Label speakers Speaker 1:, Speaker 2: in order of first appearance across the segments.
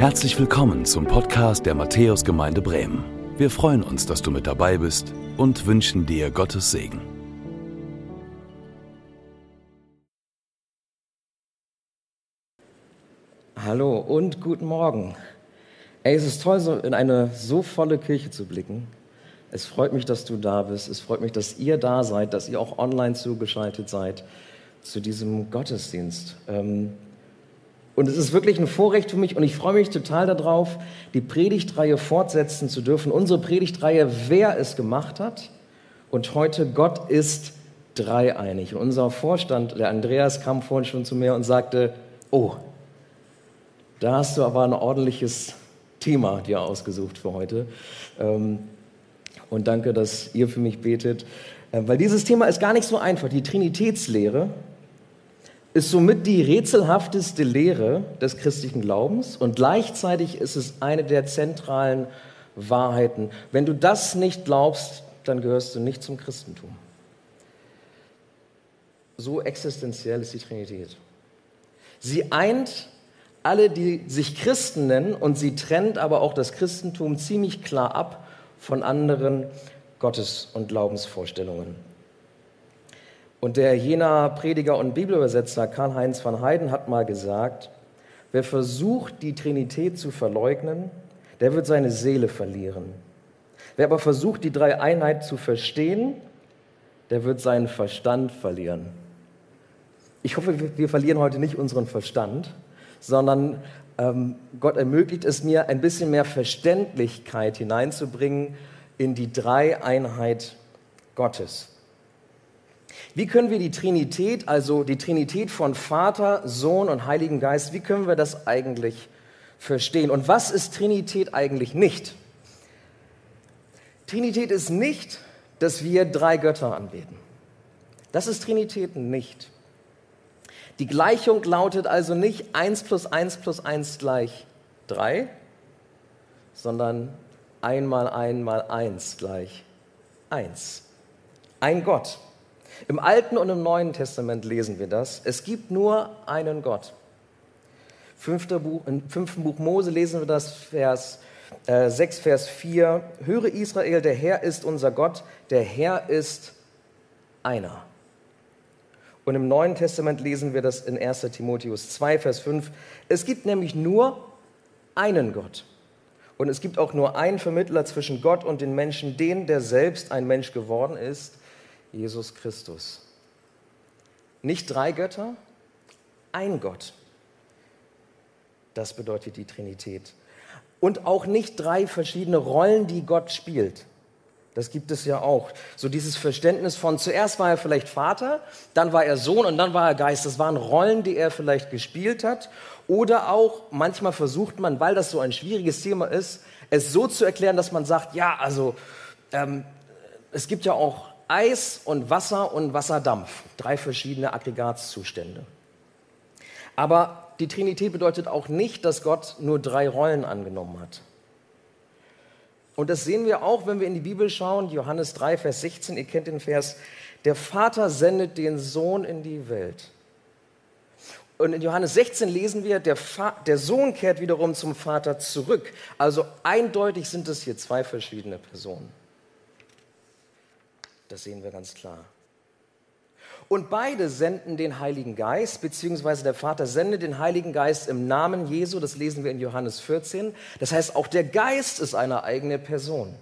Speaker 1: Herzlich willkommen zum Podcast der Matthäusgemeinde Bremen. Wir freuen uns, dass du mit dabei bist und wünschen dir Gottes Segen.
Speaker 2: Hallo und guten Morgen. Ey, es ist toll, so in eine so volle Kirche zu blicken. Es freut mich, dass du da bist. Es freut mich, dass ihr da seid, dass ihr auch online zugeschaltet seid zu diesem Gottesdienst. Ähm, und es ist wirklich ein Vorrecht für mich und ich freue mich total darauf, die Predigtreihe fortsetzen zu dürfen. Unsere Predigtreihe, wer es gemacht hat. Und heute Gott ist dreieinig. Und unser Vorstand, der Andreas, kam vorhin schon zu mir und sagte, oh, da hast du aber ein ordentliches Thema dir ausgesucht für heute. Ähm, und danke, dass ihr für mich betet. Äh, weil dieses Thema ist gar nicht so einfach. Die Trinitätslehre, ist somit die rätselhafteste Lehre des christlichen Glaubens und gleichzeitig ist es eine der zentralen Wahrheiten. Wenn du das nicht glaubst, dann gehörst du nicht zum Christentum. So existenziell ist die Trinität. Sie eint alle, die sich Christen nennen, und sie trennt aber auch das Christentum ziemlich klar ab von anderen Gottes- und Glaubensvorstellungen. Und der jener Prediger und Bibelübersetzer Karl-Heinz van Heiden hat mal gesagt, wer versucht, die Trinität zu verleugnen, der wird seine Seele verlieren. Wer aber versucht, die Dreieinheit zu verstehen, der wird seinen Verstand verlieren. Ich hoffe, wir verlieren heute nicht unseren Verstand, sondern ähm, Gott ermöglicht es mir, ein bisschen mehr Verständlichkeit hineinzubringen in die Dreieinheit Gottes. Wie können wir die Trinität, also die Trinität von Vater, Sohn und Heiligen Geist, wie können wir das eigentlich verstehen? Und was ist Trinität eigentlich nicht? Trinität ist nicht, dass wir drei Götter anbeten. Das ist Trinität nicht. Die Gleichung lautet also nicht 1 plus 1 plus 1 gleich 3, sondern 1 mal 1 mal 1 gleich 1. Ein Gott. Im Alten und im Neuen Testament lesen wir das. Es gibt nur einen Gott. Buch, Im fünften Buch Mose lesen wir das, Vers äh, 6, Vers 4. Höre Israel, der Herr ist unser Gott, der Herr ist einer. Und im Neuen Testament lesen wir das in 1 Timotheus 2, Vers 5. Es gibt nämlich nur einen Gott. Und es gibt auch nur einen Vermittler zwischen Gott und den Menschen, den, der selbst ein Mensch geworden ist, Jesus Christus. Nicht drei Götter, ein Gott. Das bedeutet die Trinität. Und auch nicht drei verschiedene Rollen, die Gott spielt. Das gibt es ja auch. So dieses Verständnis von zuerst war er vielleicht Vater, dann war er Sohn und dann war er Geist. Das waren Rollen, die er vielleicht gespielt hat. Oder auch manchmal versucht man, weil das so ein schwieriges Thema ist, es so zu erklären, dass man sagt, ja, also ähm, es gibt ja auch Eis und Wasser und Wasserdampf, drei verschiedene Aggregatzustände. Aber die Trinität bedeutet auch nicht, dass Gott nur drei Rollen angenommen hat. Und das sehen wir auch, wenn wir in die Bibel schauen, Johannes 3, Vers 16, ihr kennt den Vers, der Vater sendet den Sohn in die Welt. Und in Johannes 16 lesen wir, der, der Sohn kehrt wiederum zum Vater zurück. Also eindeutig sind es hier zwei verschiedene Personen. Das sehen wir ganz klar. Und beide senden den Heiligen Geist, beziehungsweise der Vater sendet den Heiligen Geist im Namen Jesu, das lesen wir in Johannes 14. Das heißt, auch der Geist ist eine eigene Person.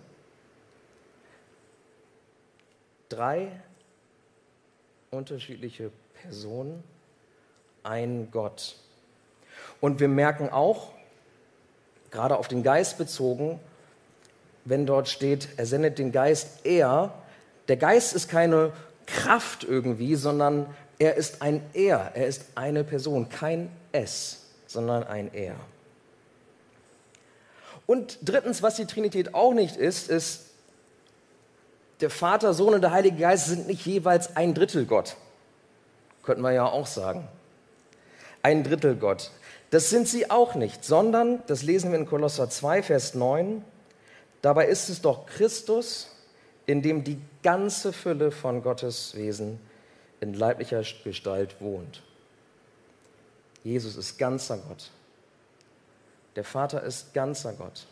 Speaker 2: Drei unterschiedliche Personen, ein Gott. Und wir merken auch, gerade auf den Geist bezogen, wenn dort steht, er sendet den Geist, er der Geist ist keine Kraft irgendwie, sondern er ist ein Er, er ist eine Person, kein Es, sondern ein Er. Und drittens, was die Trinität auch nicht ist, ist, der Vater, Sohn und der Heilige Geist sind nicht jeweils ein Drittel Gott. Könnten wir ja auch sagen. Ein Drittel Gott. Das sind sie auch nicht, sondern, das lesen wir in Kolosser 2, Vers 9, dabei ist es doch Christus, in dem die ganze Fülle von Gottes Wesen in leiblicher Gestalt wohnt. Jesus ist ganzer Gott. Der Vater ist ganzer Gott.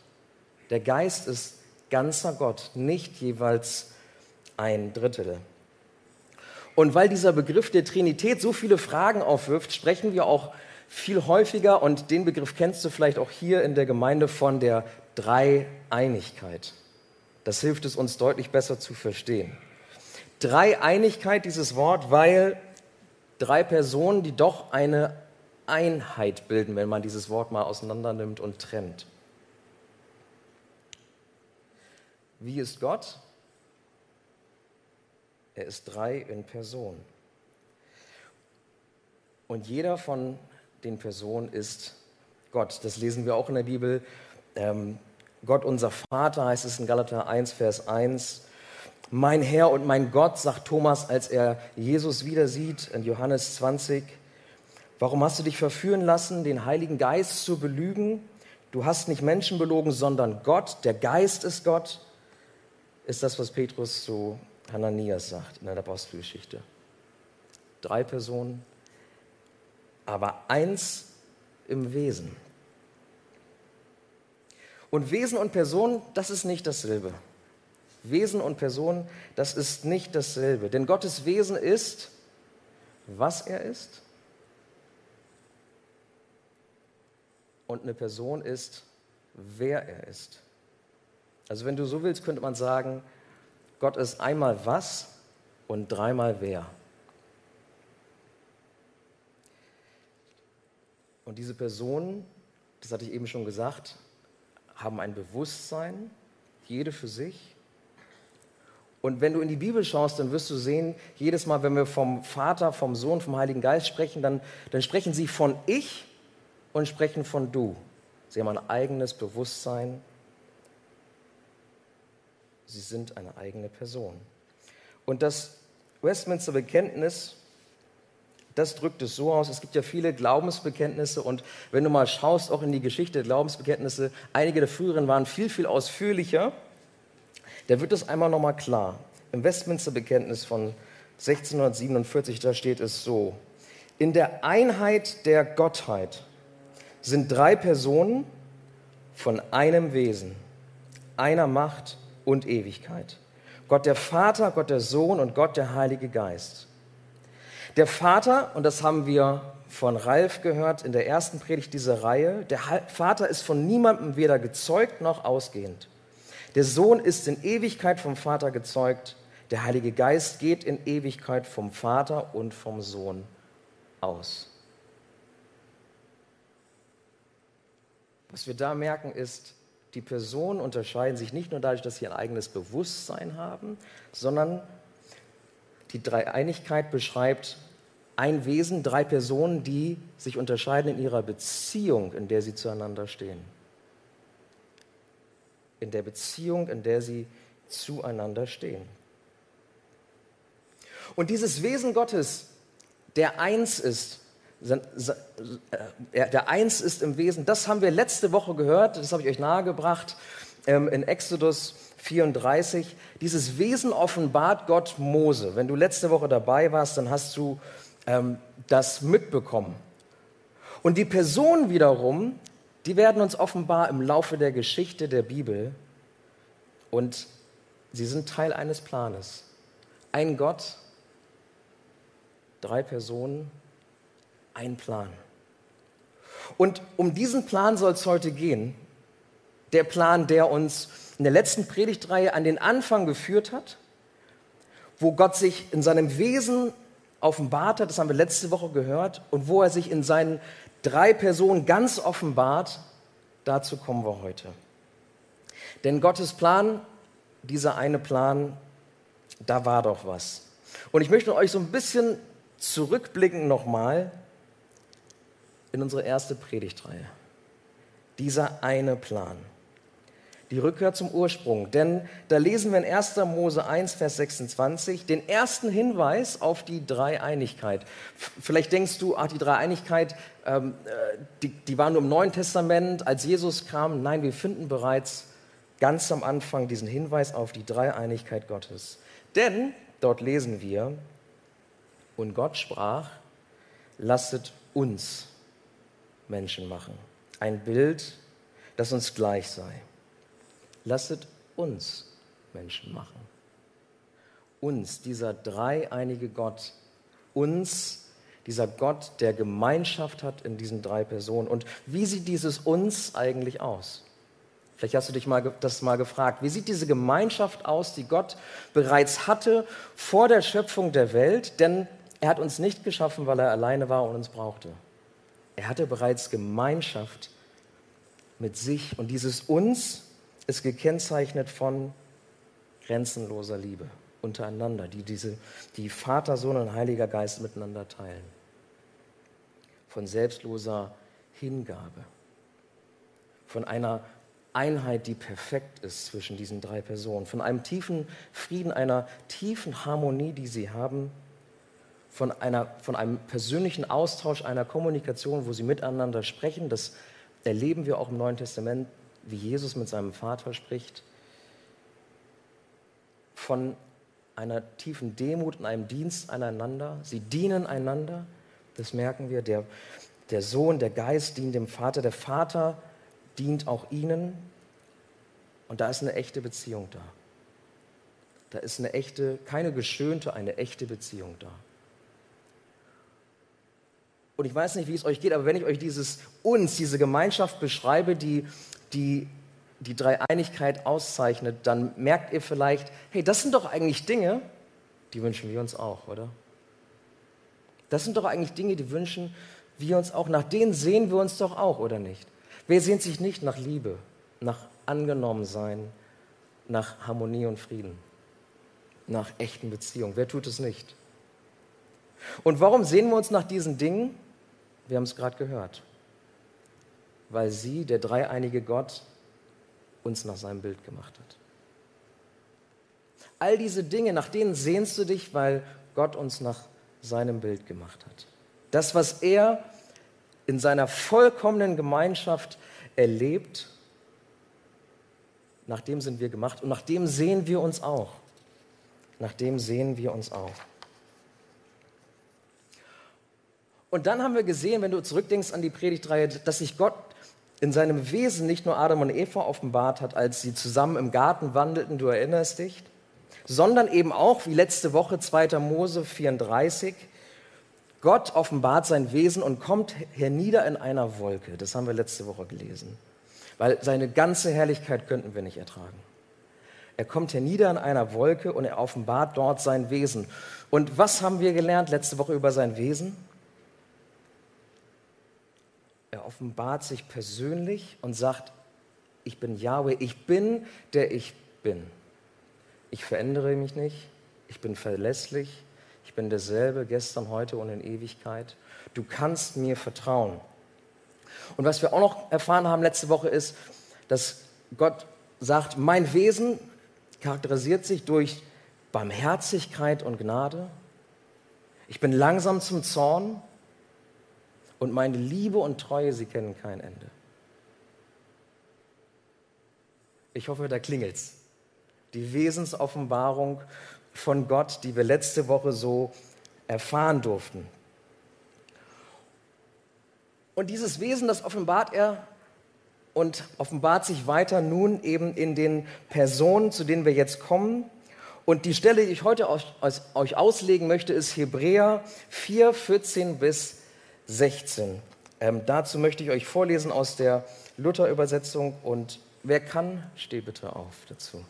Speaker 2: Der Geist ist ganzer Gott, nicht jeweils ein Drittel. Und weil dieser Begriff der Trinität so viele Fragen aufwirft, sprechen wir auch viel häufiger, und den Begriff kennst du vielleicht auch hier in der Gemeinde, von der Dreieinigkeit. Das hilft es uns deutlich besser zu verstehen. Dreieinigkeit, dieses Wort, weil drei Personen, die doch eine Einheit bilden, wenn man dieses Wort mal auseinander nimmt und trennt. Wie ist Gott? Er ist drei in Person. Und jeder von den Personen ist Gott. Das lesen wir auch in der Bibel. Ähm, Gott unser Vater heißt es in Galater 1, Vers 1. Mein Herr und mein Gott, sagt Thomas, als er Jesus wieder sieht in Johannes 20. Warum hast du dich verführen lassen, den Heiligen Geist zu belügen? Du hast nicht Menschen belogen, sondern Gott. Der Geist ist Gott, ist das, was Petrus zu Hananias sagt in der Apostelgeschichte. Drei Personen, aber eins im Wesen. Und Wesen und Person, das ist nicht dasselbe. Wesen und Person, das ist nicht dasselbe. Denn Gottes Wesen ist, was er ist. Und eine Person ist, wer er ist. Also wenn du so willst, könnte man sagen, Gott ist einmal was und dreimal wer. Und diese Personen, das hatte ich eben schon gesagt, haben ein Bewusstsein, jede für sich. Und wenn du in die Bibel schaust, dann wirst du sehen, jedes Mal, wenn wir vom Vater, vom Sohn, vom Heiligen Geist sprechen, dann, dann sprechen sie von ich und sprechen von du. Sie haben ein eigenes Bewusstsein. Sie sind eine eigene Person. Und das Westminster Bekenntnis das drückt es so aus. Es gibt ja viele Glaubensbekenntnisse und wenn du mal schaust, auch in die Geschichte der Glaubensbekenntnisse, einige der früheren waren viel, viel ausführlicher. Da wird es einmal nochmal klar. Im Westminster Bekenntnis von 1647, da steht es so. In der Einheit der Gottheit sind drei Personen von einem Wesen, einer Macht und Ewigkeit. Gott der Vater, Gott der Sohn und Gott der Heilige Geist. Der Vater, und das haben wir von Ralf gehört in der ersten Predigt dieser Reihe, der Vater ist von niemandem weder gezeugt noch ausgehend. Der Sohn ist in Ewigkeit vom Vater gezeugt. Der Heilige Geist geht in Ewigkeit vom Vater und vom Sohn aus. Was wir da merken ist, die Personen unterscheiden sich nicht nur dadurch, dass sie ein eigenes Bewusstsein haben, sondern die Dreieinigkeit beschreibt ein Wesen, drei Personen, die sich unterscheiden in ihrer Beziehung, in der sie zueinander stehen. In der Beziehung, in der sie zueinander stehen. Und dieses Wesen Gottes, der eins ist, äh, der eins ist im Wesen, das haben wir letzte Woche gehört, das habe ich euch nahegebracht ähm, in Exodus 34. Dieses Wesen offenbart Gott Mose. Wenn du letzte Woche dabei warst, dann hast du ähm, das mitbekommen. Und die Personen wiederum, die werden uns offenbar im Laufe der Geschichte der Bibel und sie sind Teil eines Planes. Ein Gott, drei Personen, ein Plan. Und um diesen Plan soll es heute gehen. Der Plan, der uns in der letzten Predigtreihe an den Anfang geführt hat, wo Gott sich in seinem Wesen offenbart hat, das haben wir letzte Woche gehört, und wo er sich in seinen drei Personen ganz offenbart, dazu kommen wir heute. Denn Gottes Plan, dieser eine Plan, da war doch was. Und ich möchte euch so ein bisschen zurückblicken nochmal in unsere erste Predigtreihe. Dieser eine Plan die Rückkehr zum Ursprung. Denn da lesen wir in 1. Mose 1, Vers 26 den ersten Hinweis auf die Dreieinigkeit. Vielleicht denkst du, ach, die Dreieinigkeit, ähm, äh, die, die war nur im Neuen Testament, als Jesus kam. Nein, wir finden bereits ganz am Anfang diesen Hinweis auf die Dreieinigkeit Gottes. Denn dort lesen wir, und Gott sprach, lasset uns Menschen machen. Ein Bild das uns gleich sei. Lasset uns Menschen machen. Uns, dieser dreieinige Gott, uns, dieser Gott, der Gemeinschaft hat in diesen drei Personen. Und wie sieht dieses uns eigentlich aus? Vielleicht hast du dich mal, das mal gefragt. Wie sieht diese Gemeinschaft aus, die Gott bereits hatte vor der Schöpfung der Welt? Denn er hat uns nicht geschaffen, weil er alleine war und uns brauchte. Er hatte bereits Gemeinschaft mit sich. Und dieses uns ist gekennzeichnet von grenzenloser Liebe untereinander, die diese, die Vater, Sohn und Heiliger Geist miteinander teilen. Von selbstloser Hingabe. Von einer Einheit, die perfekt ist zwischen diesen drei Personen. Von einem tiefen Frieden, einer tiefen Harmonie, die sie haben. Von, einer, von einem persönlichen Austausch, einer Kommunikation, wo sie miteinander sprechen. Das erleben wir auch im Neuen Testament, wie Jesus mit seinem Vater spricht. Von einer tiefen Demut und einem Dienst aneinander. Sie dienen einander, das merken wir. Der, der Sohn, der Geist dient dem Vater, der Vater dient auch ihnen. Und da ist eine echte Beziehung da. Da ist eine echte, keine geschönte, eine echte Beziehung da. Und ich weiß nicht, wie es euch geht, aber wenn ich euch dieses uns, diese Gemeinschaft beschreibe, die, die die Dreieinigkeit auszeichnet, dann merkt ihr vielleicht, hey, das sind doch eigentlich Dinge, die wünschen wir uns auch, oder? Das sind doch eigentlich Dinge, die wünschen wir uns auch. Nach denen sehen wir uns doch auch, oder nicht? Wer sehnt sich nicht nach Liebe, nach Angenommensein, nach Harmonie und Frieden, nach echten Beziehungen? Wer tut es nicht? Und warum sehen wir uns nach diesen Dingen? Wir haben es gerade gehört. Weil sie, der dreieinige Gott, uns nach seinem Bild gemacht hat. All diese Dinge, nach denen sehnst du dich, weil Gott uns nach seinem Bild gemacht hat. Das, was er in seiner vollkommenen Gemeinschaft erlebt, nach dem sind wir gemacht und nach dem sehen wir uns auch. Nach dem sehen wir uns auch. Und dann haben wir gesehen, wenn du zurückdenkst an die Predigtreihe, dass sich Gott in seinem Wesen nicht nur Adam und Eva offenbart hat, als sie zusammen im Garten wandelten, du erinnerst dich, sondern eben auch, wie letzte Woche 2. Mose 34, Gott offenbart sein Wesen und kommt hernieder in einer Wolke. Das haben wir letzte Woche gelesen. Weil seine ganze Herrlichkeit könnten wir nicht ertragen. Er kommt hernieder in einer Wolke und er offenbart dort sein Wesen. Und was haben wir gelernt letzte Woche über sein Wesen? Er offenbart sich persönlich und sagt, ich bin Yahweh, ich bin, der ich bin. Ich verändere mich nicht, ich bin verlässlich, ich bin derselbe gestern, heute und in Ewigkeit. Du kannst mir vertrauen. Und was wir auch noch erfahren haben letzte Woche ist, dass Gott sagt, mein Wesen charakterisiert sich durch Barmherzigkeit und Gnade. Ich bin langsam zum Zorn, und meine Liebe und Treue, sie kennen kein Ende. Ich hoffe, da klingelt's. Die Wesensoffenbarung von Gott, die wir letzte Woche so erfahren durften. Und dieses Wesen, das offenbart er und offenbart sich weiter nun eben in den Personen, zu denen wir jetzt kommen. Und die Stelle, die ich heute euch auslegen möchte, ist Hebräer 4, 14 bis 16. Ähm, dazu möchte ich euch vorlesen aus der Luther-Übersetzung und wer kann, steh bitte auf dazu.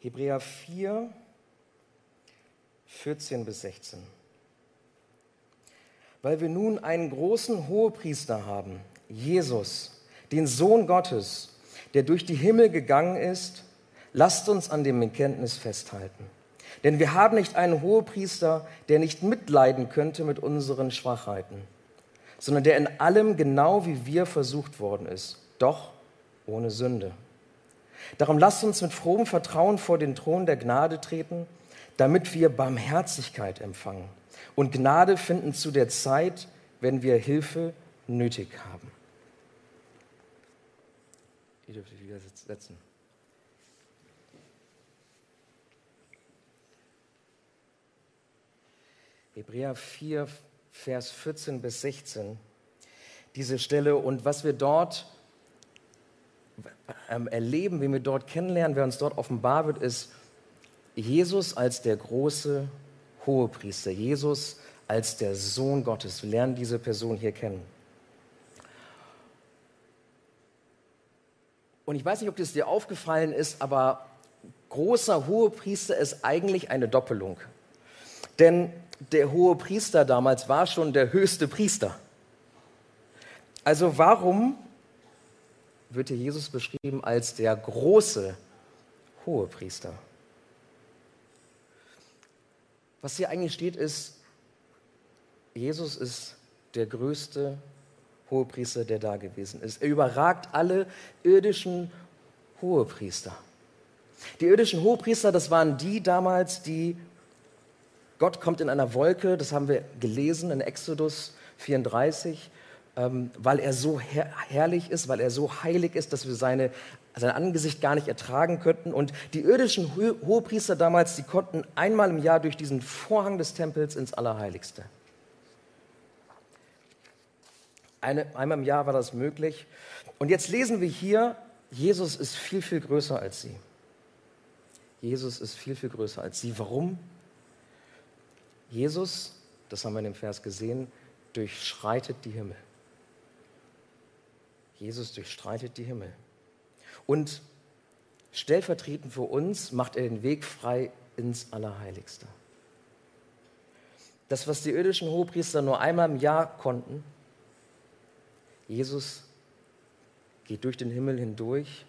Speaker 2: Hebräer 4, 14 bis 16. Weil wir nun einen großen Hohepriester haben, Jesus, den Sohn Gottes, der durch die Himmel gegangen ist, Lasst uns an dem Bekenntnis festhalten. Denn wir haben nicht einen Hohepriester, der nicht mitleiden könnte mit unseren Schwachheiten, sondern der in allem genau wie wir versucht worden ist, doch ohne Sünde. Darum lasst uns mit frohem Vertrauen vor den Thron der Gnade treten, damit wir Barmherzigkeit empfangen und Gnade finden zu der Zeit, wenn wir Hilfe nötig haben. Ihr dürft euch wieder setzen. Hebräer 4, Vers 14 bis 16, diese Stelle. Und was wir dort ähm, erleben, wie wir dort kennenlernen, wer uns dort offenbar wird, ist Jesus als der große Hohepriester, Jesus als der Sohn Gottes. Wir lernen diese Person hier kennen. Und ich weiß nicht, ob das dir aufgefallen ist, aber großer Hohepriester ist eigentlich eine Doppelung. Denn der Hohepriester damals war schon der höchste Priester. Also warum wird hier Jesus beschrieben als der große Hohepriester? Was hier eigentlich steht, ist, Jesus ist der größte Hohepriester, der da gewesen ist. Er überragt alle irdischen Hohepriester. Die irdischen Hohepriester, das waren die damals, die Gott kommt in einer Wolke, das haben wir gelesen in Exodus 34, ähm, weil er so her herrlich ist, weil er so heilig ist, dass wir seine, sein Angesicht gar nicht ertragen könnten. Und die irdischen Ho Hohepriester damals, die konnten einmal im Jahr durch diesen Vorhang des Tempels ins Allerheiligste. Eine, einmal im Jahr war das möglich. Und jetzt lesen wir hier, Jesus ist viel, viel größer als sie. Jesus ist viel, viel größer als sie. Warum? Jesus, das haben wir in dem Vers gesehen, durchschreitet die Himmel. Jesus durchstreitet die Himmel. Und stellvertretend für uns macht er den Weg frei ins Allerheiligste. Das, was die irdischen Hohepriester nur einmal im Jahr konnten, Jesus geht durch den Himmel hindurch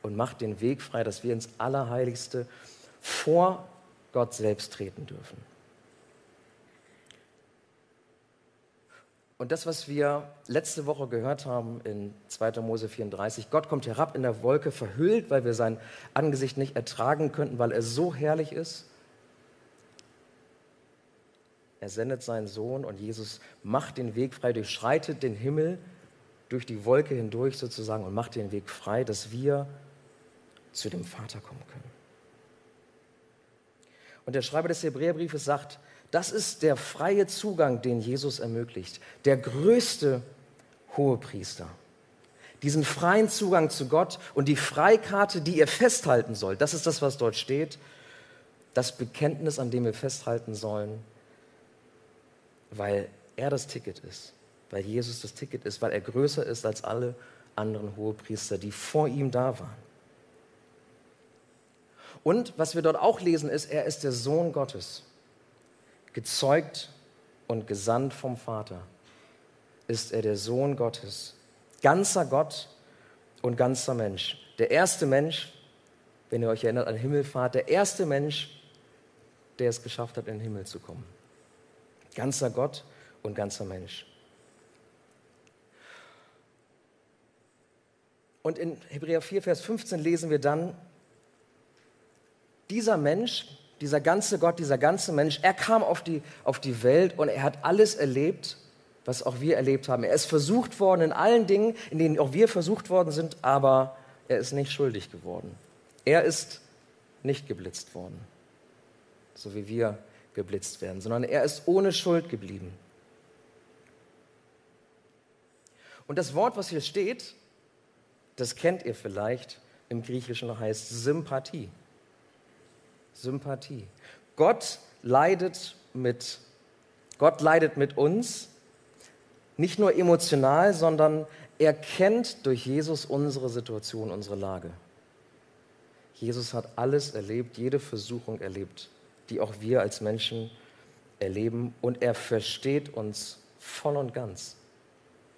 Speaker 2: und macht den Weg frei, dass wir ins Allerheiligste vor Gott selbst treten dürfen. Und das, was wir letzte Woche gehört haben in 2. Mose 34, Gott kommt herab in der Wolke, verhüllt, weil wir sein Angesicht nicht ertragen könnten, weil er so herrlich ist. Er sendet seinen Sohn und Jesus macht den Weg frei, durchschreitet den Himmel durch die Wolke hindurch sozusagen und macht den Weg frei, dass wir zu dem Vater kommen können. Und der Schreiber des Hebräerbriefes sagt, das ist der freie Zugang, den Jesus ermöglicht. Der größte Hohepriester. Diesen freien Zugang zu Gott und die Freikarte, die ihr festhalten sollt. Das ist das, was dort steht. Das Bekenntnis, an dem wir festhalten sollen, weil er das Ticket ist. Weil Jesus das Ticket ist, weil er größer ist als alle anderen Hohepriester, die vor ihm da waren. Und was wir dort auch lesen, ist, er ist der Sohn Gottes gezeugt und gesandt vom Vater, ist er der Sohn Gottes, ganzer Gott und ganzer Mensch. Der erste Mensch, wenn ihr euch erinnert an Himmelfahrt, der erste Mensch, der es geschafft hat, in den Himmel zu kommen. Ganzer Gott und ganzer Mensch. Und in Hebräer 4, Vers 15 lesen wir dann, dieser Mensch, dieser ganze Gott, dieser ganze Mensch, er kam auf die, auf die Welt und er hat alles erlebt, was auch wir erlebt haben. Er ist versucht worden in allen Dingen, in denen auch wir versucht worden sind, aber er ist nicht schuldig geworden. Er ist nicht geblitzt worden, so wie wir geblitzt werden, sondern er ist ohne Schuld geblieben. Und das Wort, was hier steht, das kennt ihr vielleicht, im Griechischen heißt Sympathie. Sympathie. Gott leidet mit, Gott leidet mit uns, nicht nur emotional, sondern er kennt durch Jesus unsere Situation, unsere Lage. Jesus hat alles erlebt, jede Versuchung erlebt, die auch wir als Menschen erleben und er versteht uns voll und ganz.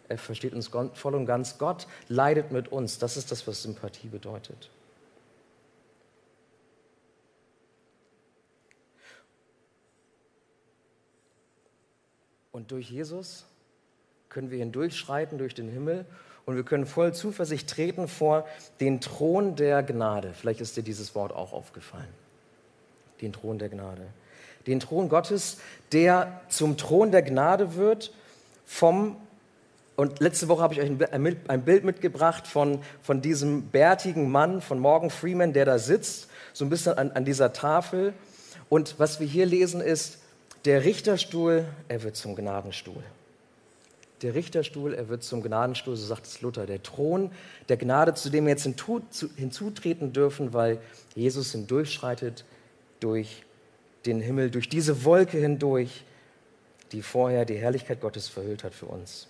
Speaker 2: Er versteht uns voll und ganz. Gott leidet mit uns. Das ist das, was Sympathie bedeutet. Und durch Jesus können wir hindurchschreiten durch den Himmel und wir können voll Zuversicht treten vor den Thron der Gnade. Vielleicht ist dir dieses Wort auch aufgefallen. Den Thron der Gnade. Den Thron Gottes, der zum Thron der Gnade wird vom und letzte Woche habe ich euch ein Bild mitgebracht von, von diesem bärtigen Mann, von Morgan Freeman, der da sitzt, so ein bisschen an, an dieser Tafel. Und was wir hier lesen ist, Der Richterstuhl, er wird zum Gnadenstuhl. Der Richterstuhl, er wird zum Gnadenstuhl, so sagt es Luther. Der Thron der Gnade, zu dem wir jetzt hinzutreten dürfen, weil Jesus hindurchschreitet durch den Himmel, durch diese Wolke hindurch, die vorher die Herrlichkeit Gottes verhüllt hat für uns.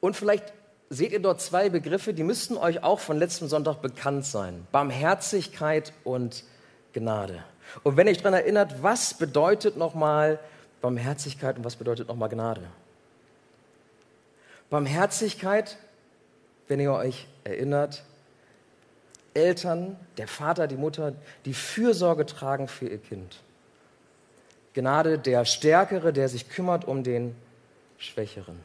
Speaker 2: Und vielleicht seht ihr dort zwei Begriffe, die müssten euch auch von letztem Sonntag bekannt sein. Barmherzigkeit und Gnade. Und wenn ihr euch daran erinnert, was bedeutet nochmal Barmherzigkeit und was bedeutet nochmal Gnade? Barmherzigkeit, wenn ihr euch erinnert, Eltern, der Vater, die Mutter, die Fürsorge tragen für ihr Kind. Gnade, der Stärkere, der sich kümmert um den Schwächeren.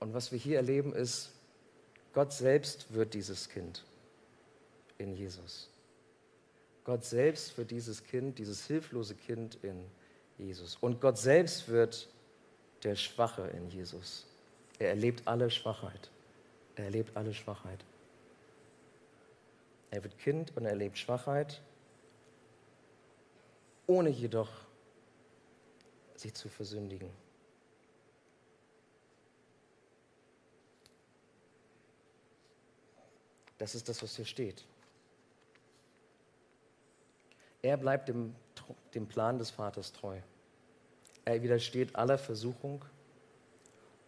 Speaker 2: Und was wir hier erleben ist, Gott selbst wird dieses Kind in Jesus. Gott selbst wird dieses Kind, dieses hilflose Kind in Jesus. Und Gott selbst wird der Schwache in Jesus. Er erlebt alle Schwachheit. Er erlebt alle Schwachheit. Er wird Kind und er erlebt Schwachheit, ohne jedoch sie zu versündigen. Das ist das, was hier steht. Er bleibt dem, dem Plan des Vaters treu. Er widersteht aller Versuchung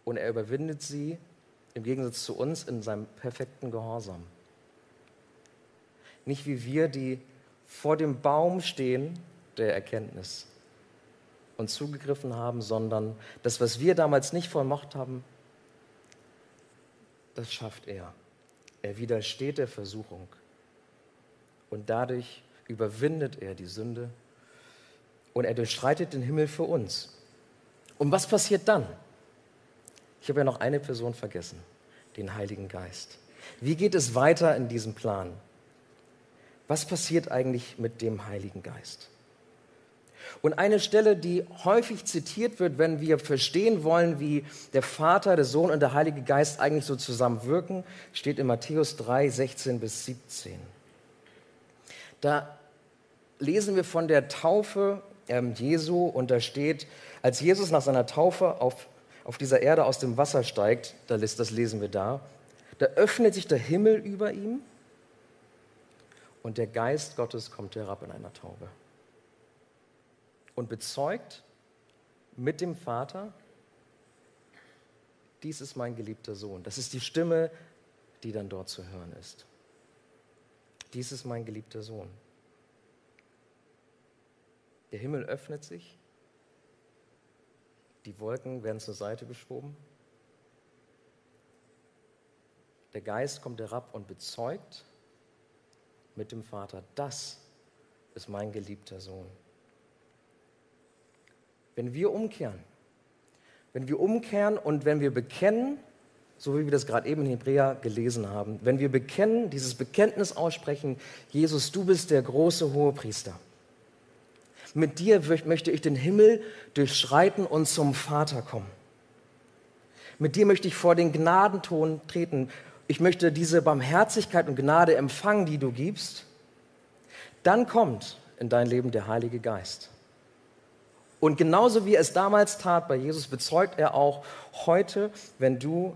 Speaker 2: und er überwindet sie im Gegensatz zu uns in seinem perfekten Gehorsam. Nicht wie wir, die vor dem Baum stehen der Erkenntnis und zugegriffen haben, sondern das, was wir damals nicht vermocht haben, das schafft er. Er widersteht der Versuchung und dadurch überwindet er die Sünde und er durchschreitet den Himmel für uns. Und was passiert dann? Ich habe ja noch eine Person vergessen, den Heiligen Geist. Wie geht es weiter in diesem Plan? Was passiert eigentlich mit dem Heiligen Geist? Und eine Stelle, die häufig zitiert wird, wenn wir verstehen wollen, wie der Vater, der Sohn und der Heilige Geist eigentlich so zusammenwirken, steht in Matthäus 3, 16 bis 17. Da lesen wir von der Taufe ähm, Jesu und da steht, als Jesus nach seiner Taufe auf, auf dieser Erde aus dem Wasser steigt, das lesen wir da, da öffnet sich der Himmel über ihm und der Geist Gottes kommt herab in einer Taube und bezeugt mit dem Vater, dies ist mein geliebter Sohn. Das ist die Stimme, die dann dort zu hören ist. Dies ist mein geliebter Sohn. Der Himmel öffnet sich, die Wolken werden zur Seite geschoben, der Geist kommt herab und bezeugt mit dem Vater, das ist mein geliebter Sohn. Wenn wir umkehren, wenn wir umkehren und wenn wir bekennen, so wie wir das gerade eben in Hebräer gelesen haben, wenn wir bekennen, dieses Bekenntnis aussprechen, Jesus, du bist der große Hohepriester. Mit dir möchte ich den Himmel durchschreiten und zum Vater kommen. Mit dir möchte ich vor den Gnadenton treten. Ich möchte diese Barmherzigkeit und Gnade empfangen, die du gibst. Dann kommt in dein Leben der Heilige Geist. Und genauso wie er es damals tat bei Jesus, bezeugt er auch heute, wenn du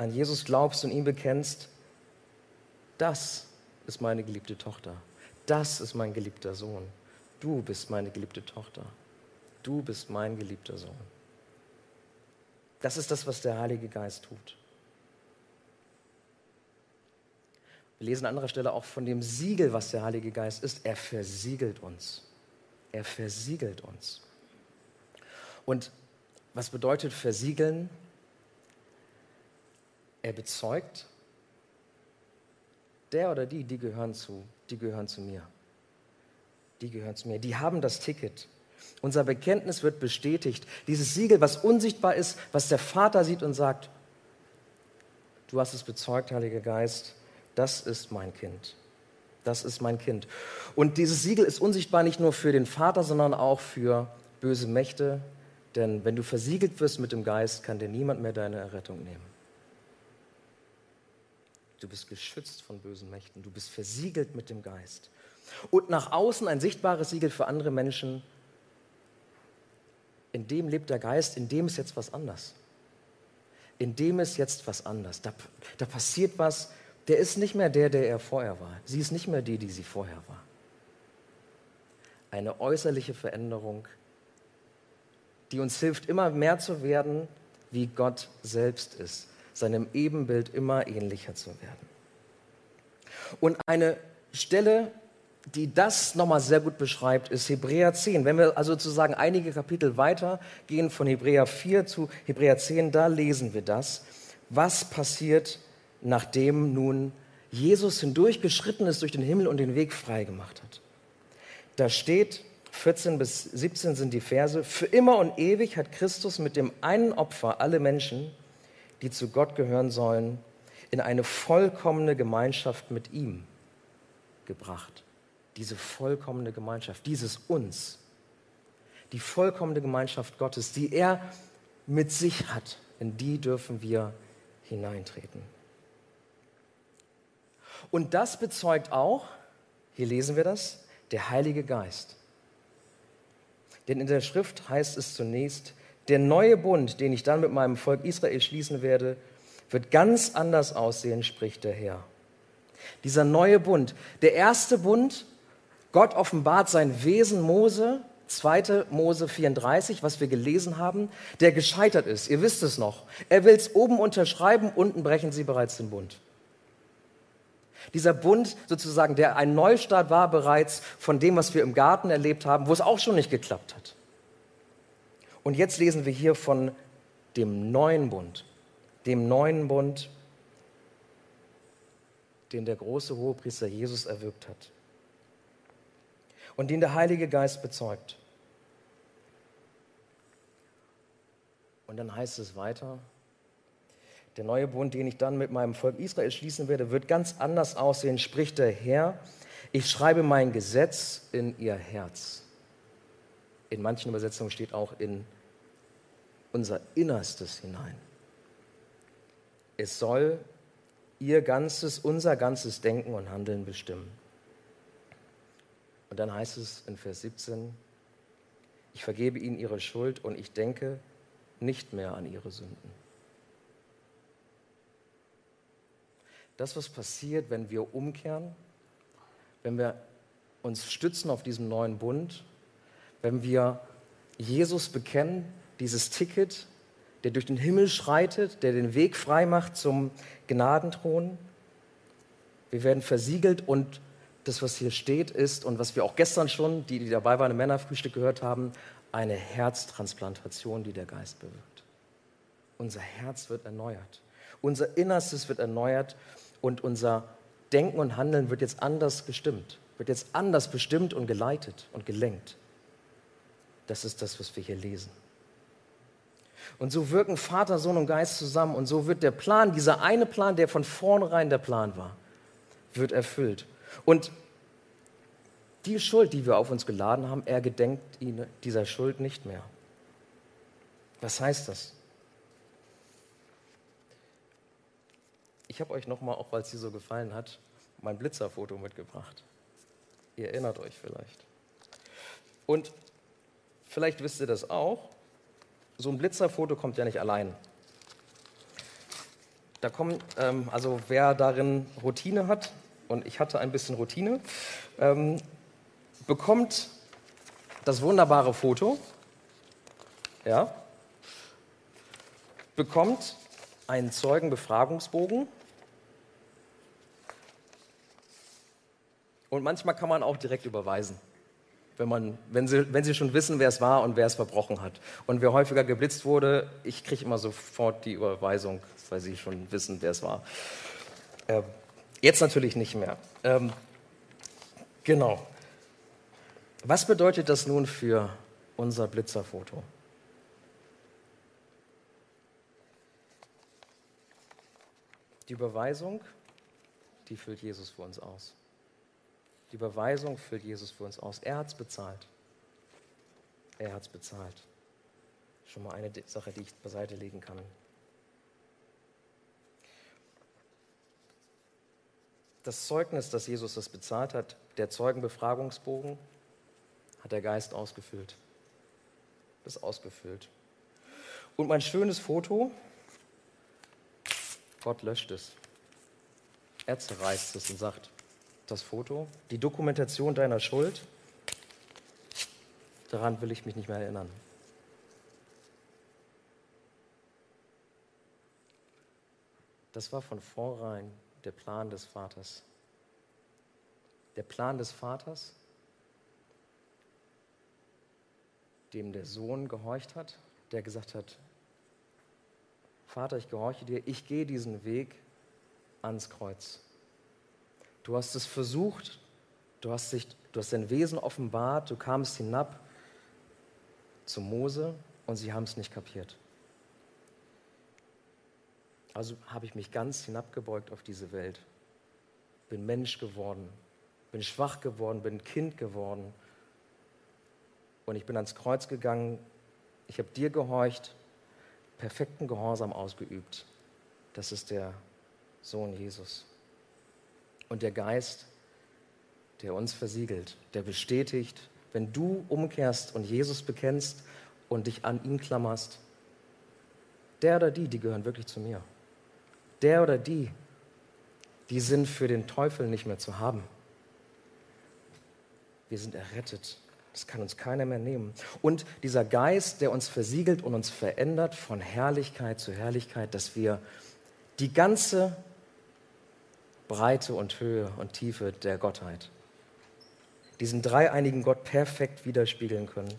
Speaker 2: an Jesus glaubst und ihn bekennst, das ist meine geliebte Tochter, das ist mein geliebter Sohn, du bist meine geliebte Tochter, du bist mein geliebter Sohn. Das ist das, was der Heilige Geist tut. Wir lesen an anderer Stelle auch von dem Siegel, was der Heilige Geist ist. Er versiegelt uns. Er versiegelt uns. Und was bedeutet versiegeln? Er bezeugt, der oder die, die gehören zu, die gehören zu mir. Die gehören zu mir. Die haben das Ticket. Unser Bekenntnis wird bestätigt. Dieses Siegel, was unsichtbar ist, was der Vater sieht und sagt, du hast es bezeugt, Heiliger Geist, das ist mein Kind das ist mein Kind. Und dieses Siegel ist unsichtbar nicht nur für den Vater, sondern auch für böse Mächte. Denn wenn du versiegelt wirst mit dem Geist, kann dir niemand mehr deine Errettung nehmen. Du bist geschützt von bösen Mächten. Du bist versiegelt mit dem Geist. Und nach außen ein sichtbares Siegel für andere Menschen. In dem lebt der Geist, in dem ist jetzt was anders. In dem ist jetzt was anders. Da, da passiert was. Der ist nicht mehr der, der er vorher war. Sie ist nicht mehr die, die sie vorher war. Eine äußerliche Veränderung, die uns hilft, immer mehr zu werden, wie Gott selbst ist, seinem Ebenbild immer ähnlicher zu werden. Und eine Stelle, die das nochmal sehr gut beschreibt, ist Hebräer 10. Wenn wir also sozusagen einige Kapitel weiter gehen von Hebräer 4 zu Hebräer 10, da lesen wir das. Was passiert, nachdem nun Jesus hindurchgeschritten ist durch den Himmel und den Weg freigemacht hat? Da steht, 14 bis 17 sind die Verse, für immer und ewig hat Christus mit dem einen Opfer alle Menschen, die zu Gott gehören sollen, in eine vollkommene Gemeinschaft mit ihm gebracht. Diese vollkommene Gemeinschaft, dieses uns, die vollkommene Gemeinschaft Gottes, die er mit sich hat, in die dürfen wir hineintreten. Und das bezeugt auch, hier lesen wir das, der Heilige Geist. Denn in der Schrift heißt es zunächst, der neue Bund, den ich dann mit meinem Volk Israel schließen werde, wird ganz anders aussehen, spricht der Herr. Dieser neue Bund, der erste Bund, Gott offenbart sein Wesen Mose, 2. Mose 34, was wir gelesen haben, der gescheitert ist. Ihr wisst es noch. Er will es oben unterschreiben, unten brechen sie bereits den Bund. Dieser Bund sozusagen, der ein Neustart war bereits von dem, was wir im Garten erlebt haben, wo es auch schon nicht geklappt hat. Und jetzt lesen wir hier von dem neuen Bund, dem neuen Bund, den der große Hohepriester Jesus erwirkt hat und den der Heilige Geist bezeugt. Und dann heißt es weiter, der neue Bund, den ich dann mit meinem Volk Israel schließen werde, wird ganz anders aussehen, spricht der Herr. Ich schreibe mein Gesetz in ihr Herz. In manchen Übersetzungen steht auch in unser Innerstes hinein. Es soll ihr ganzes, unser ganzes Denken und Handeln bestimmen. Und dann heißt es in Vers 17, ich vergebe ihnen ihre Schuld und ich denke nicht mehr an ihre Sünden. das, was passiert, wenn wir umkehren, wenn wir uns stützen auf diesem neuen Bund, wenn wir Jesus bekennen, dieses Ticket, der durch den Himmel schreitet, der den Weg frei macht zum Gnadenthron. Wir werden versiegelt und das, was hier steht, ist und was wir auch gestern schon, die, die dabei waren, im Männerfrühstück gehört haben, eine Herztransplantation, die der Geist bewirkt. Unser Herz wird erneuert. Unser Innerstes wird erneuert und unser Denken und Handeln wird jetzt anders gestimmt, wird jetzt anders bestimmt und geleitet und gelenkt. Das ist das, was wir hier lesen. Und so wirken Vater, Sohn und Geist zusammen und so wird der Plan, dieser eine Plan, der von vornherein der Plan war, wird erfüllt. Und die Schuld, die wir auf uns geladen haben, er gedenkt dieser Schuld nicht mehr. Was heißt das? Ich habe euch nochmal, auch weil es dir so gefallen hat, mein Blitzerfoto mitgebracht. Ihr erinnert euch vielleicht. Und vielleicht wisst ihr das auch, so ein Blitzerfoto kommt ja nicht allein. Da kommen, ähm, also wer darin Routine hat, und ich hatte ein bisschen Routine, ähm, bekommt das wunderbare Foto, ja, bekommt einen Zeugenbefragungsbogen. Und manchmal kann man auch direkt überweisen, wenn, man, wenn, sie, wenn sie schon wissen, wer es war und wer es verbrochen hat. Und wer häufiger geblitzt wurde, ich kriege immer sofort die Überweisung, weil sie schon wissen, wer es war. Äh, jetzt natürlich nicht mehr. Ähm, genau. Was bedeutet das nun für unser Blitzerfoto? Die Überweisung, die füllt Jesus für uns aus. Die Überweisung füllt Jesus für uns aus. Er hat es bezahlt. Er hat es bezahlt. Schon mal eine Sache, die ich beiseite legen kann. das Zeugnis, dass Jesus das bezahlt hat, der Zeugenbefragungsbogen, hat der Geist ausgefüllt. Das ausgefüllt. Und mein schönes Foto, Gott löscht es. Er zerreißt es und sagt, das Foto, die Dokumentation deiner Schuld, daran will ich mich nicht mehr erinnern. Das war von vornherein der Plan des Vaters. Der Plan des Vaters, dem der Sohn gehorcht hat, der gesagt hat, Vater, ich gehorche dir, ich gehe diesen Weg ans Kreuz. Du hast es versucht, du hast, dich, du hast dein Wesen offenbart, du kamst hinab zu Mose und sie haben es nicht kapiert. Also habe ich mich ganz hinabgebeugt auf diese Welt, bin Mensch geworden, bin schwach geworden, bin Kind geworden und ich bin ans Kreuz gegangen, ich habe dir gehorcht, perfekten Gehorsam ausgeübt. Das ist der Sohn Jesus. Und der Geist, der uns versiegelt, der bestätigt, wenn du umkehrst und Jesus bekennst und dich an ihn klammerst, der oder die, die gehören wirklich zu mir der oder die, die sind für den Teufel nicht mehr zu haben. Wir sind errettet. Das kann uns keiner mehr nehmen. Und dieser Geist, der uns versiegelt und uns verändert von Herrlichkeit zu Herrlichkeit, dass wir die ganze Breite und Höhe und Tiefe der Gottheit, diesen dreieinigen Gott perfekt widerspiegeln können.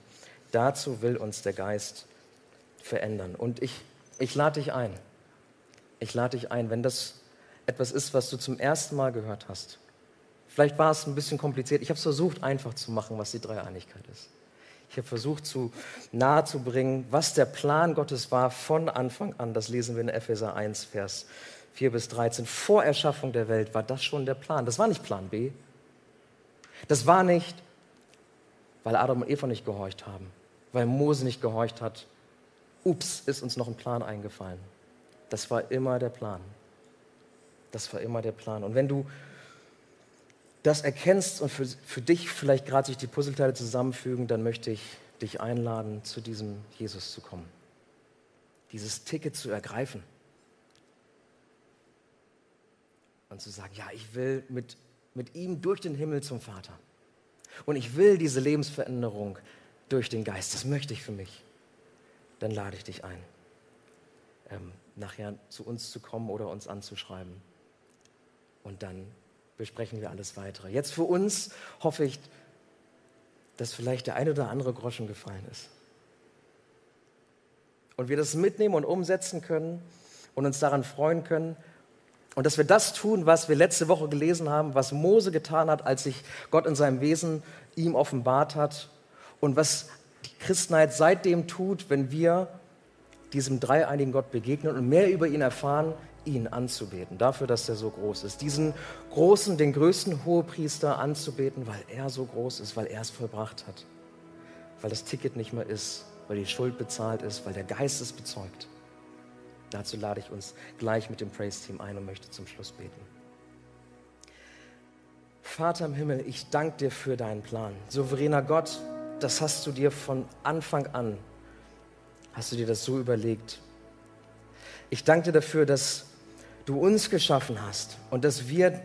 Speaker 2: Dazu will uns der Geist verändern. Und ich, ich lade dich ein ich lade dich ein, wenn das etwas ist, was du zum ersten Mal gehört hast. Vielleicht war es ein bisschen kompliziert. Ich habe es versucht, einfach zu machen, was die Dreieinigkeit ist. Ich habe versucht, zu nahe zu bringen, was der Plan Gottes war von Anfang an. Das lesen wir in Epheser 1, Vers 4 bis 13. Vor Erschaffung der Welt war das schon der Plan. Das war nicht Plan B. Das war nicht, weil Adam und Eva nicht gehorcht haben, weil Mose nicht gehorcht hat. Ups, ist uns noch ein Plan eingefallen. Das war immer der Plan. Das war immer der Plan. Und wenn du das erkennst und für, für dich vielleicht gerade sich die Puzzleteile zusammenfügen, dann möchte ich dich einladen, zu diesem Jesus zu kommen. Dieses Ticket zu ergreifen. Und zu sagen, ja, ich will mit, mit ihm durch den Himmel zum Vater. Und ich will diese Lebensveränderung durch den Geist. Das möchte ich für mich. Dann lade ich dich ein. Ähm, nachher zu uns zu kommen oder uns anzuschreiben. Und dann besprechen wir alles weitere. Jetzt für uns hoffe ich, dass vielleicht der eine oder andere Groschen gefallen ist. Und wir das mitnehmen und umsetzen können und uns daran freuen können. Und dass wir das tun, was wir letzte Woche gelesen haben, was Mose getan hat, als sich Gott in seinem Wesen ihm offenbart hat. Und was die Christenheit seitdem tut, wenn wir diesem dreieinigen Gott begegnen und mehr über ihn erfahren, ihn anzubeten, dafür, dass er so groß ist. Diesen großen, den größten Hohepriester anzubeten, weil er so groß ist, weil er es vollbracht hat, weil das Ticket nicht mehr ist, weil die Schuld bezahlt ist, weil der Geist es bezeugt. Dazu lade ich uns gleich mit dem Praise-Team ein und möchte zum Schluss beten. Vater im Himmel, ich danke dir für deinen Plan. Souveräner Gott, das hast du dir von Anfang an hast du dir das so überlegt? Ich danke dir dafür, dass du uns geschaffen hast und dass wir,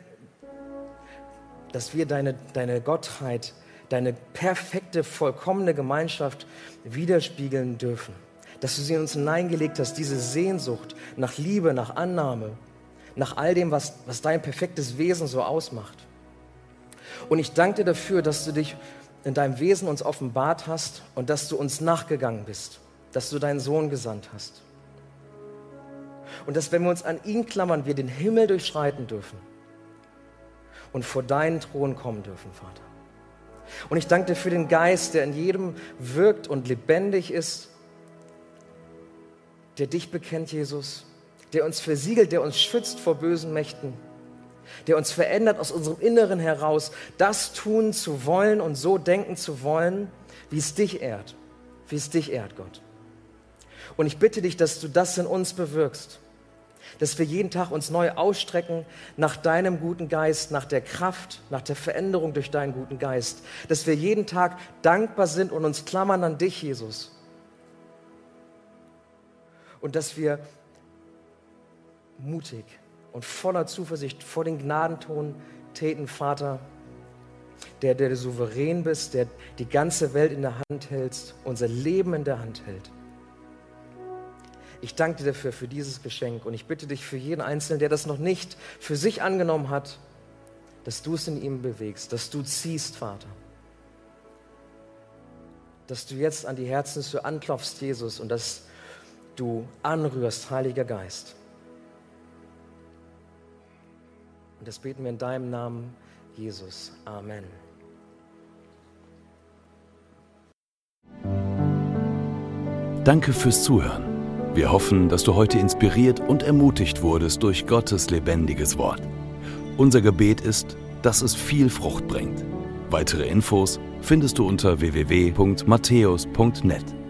Speaker 2: dass wir deine, deine Gottheit, deine perfekte, vollkommene Gemeinschaft widerspiegeln dürfen. Dass du sie in uns hineingelegt hast, diese Sehnsucht nach Liebe, nach Annahme, nach all dem, was, was dein perfektes Wesen so ausmacht. Und ich danke dir dafür, dass du dich in deinem Wesen uns offenbart hast und dass du uns nachgegangen bist dass du deinen Sohn gesandt hast. Und dass, wenn wir uns an ihn klammern, wir den Himmel durchschreiten dürfen und vor deinen Thron kommen dürfen, Vater. Und ich danke dir für den Geist, der in jedem wirkt und lebendig ist, der dich bekennt, Jesus, der uns versiegelt, der uns schützt vor bösen Mächten, der uns verändert aus unserem Inneren heraus, das tun zu wollen und so denken zu wollen, wie es dich ehrt, wie es dich ehrt, Gott. Und ich bitte dich, dass du das in uns bewirkst. dass wir jeden Tag uns neu ausstrecken nach deinem guten Geist, nach der Kraft, nach der Veränderung durch deinen guten Geist, dass wir jeden Tag dankbar sind und uns klammern an dich, Jesus. Und dass wir mutig und voller Zuversicht vor den Gnadenton treten, Vater, der, der du souverän bist, der die ganze Welt in der Hand hältst, unser Leben in der Hand hält. Ich danke dir dafür, für dieses Geschenk und ich bitte dich für jeden Einzelnen, der das noch nicht für sich angenommen hat, dass du es in ihm bewegst, dass du ziehst, Vater. Dass du jetzt an die Herzenstür anklopfst, Jesus, und dass du anrührst, Heiliger Geist. Und das beten wir in deinem Namen, Jesus. Amen.
Speaker 1: Danke fürs Zuhören. Wir hoffen, dass du heute inspiriert und ermutigt wurdest durch Gottes lebendiges Wort. Unser Gebet ist, dass es viel Frucht bringt. Weitere Infos findest du unter www.matthäus.net.